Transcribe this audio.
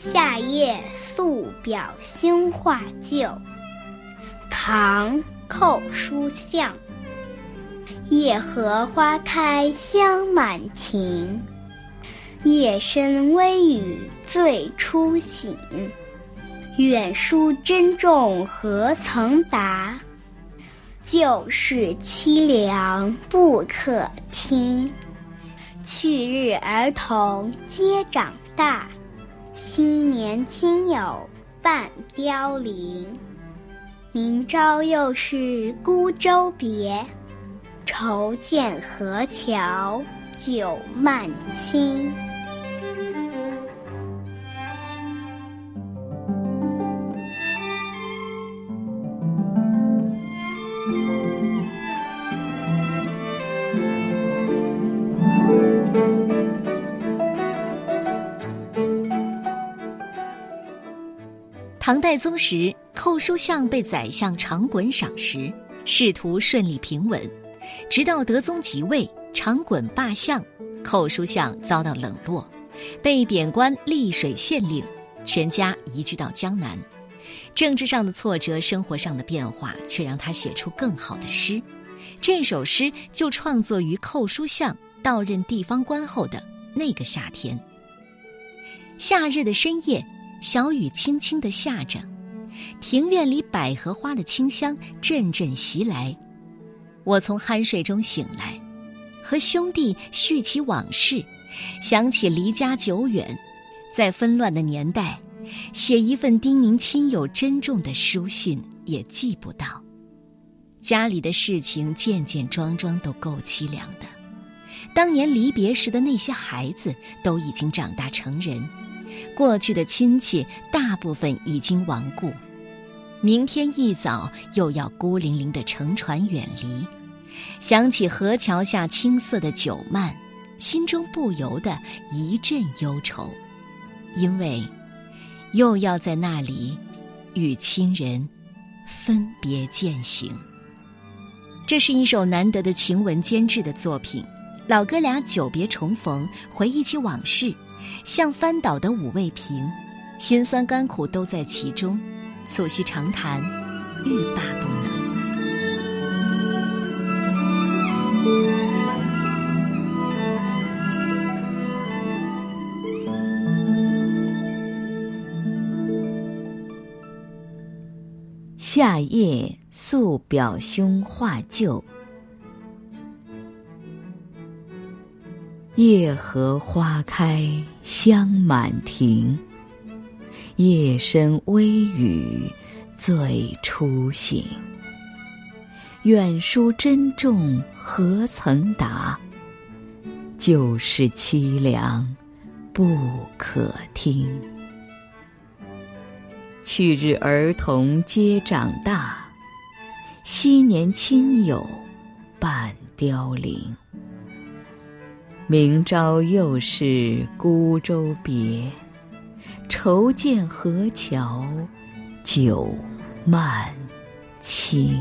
夏夜宿表兄画旧，唐·寇书象。夜荷花开香满庭，夜深微雨醉初醒。远书珍重何曾达？旧事凄凉不可听。去日儿童皆长大，昔年亲友半凋零。明朝又是孤舟别，愁见河桥酒漫倾。唐代宗时，寇书相被宰相长衮赏识，仕途顺利平稳。直到德宗即位，长衮罢相，寇书相遭到冷落，被贬官溧水县令，全家移居到江南。政治上的挫折，生活上的变化，却让他写出更好的诗。这首诗就创作于寇书相到任地方官后的那个夏天。夏日的深夜。小雨轻轻地下着，庭院里百合花的清香阵阵袭来。我从酣睡中醒来，和兄弟叙起往事，想起离家久远，在纷乱的年代，写一份叮咛亲友珍重的书信也寄不到。家里的事情件件桩桩都够凄凉的。当年离别时的那些孩子都已经长大成人。过去的亲戚大部分已经亡故，明天一早又要孤零零的乘船远离。想起河桥下青涩的酒漫，心中不由得一阵忧愁，因为又要在那里与亲人分别践行。这是一首难得的情文兼治的作品，老哥俩久别重逢，回忆起往事。像翻倒的五味瓶，辛酸甘苦都在其中，促膝长谈，欲罢不能。夏夜宿表兄画旧。夜荷花开香满庭，夜深微雨醉初醒。远书珍重何曾达？旧事凄凉不可听。去日儿童皆长大，昔年亲友半凋零。明朝又是孤舟别，愁见河桥酒漫倾。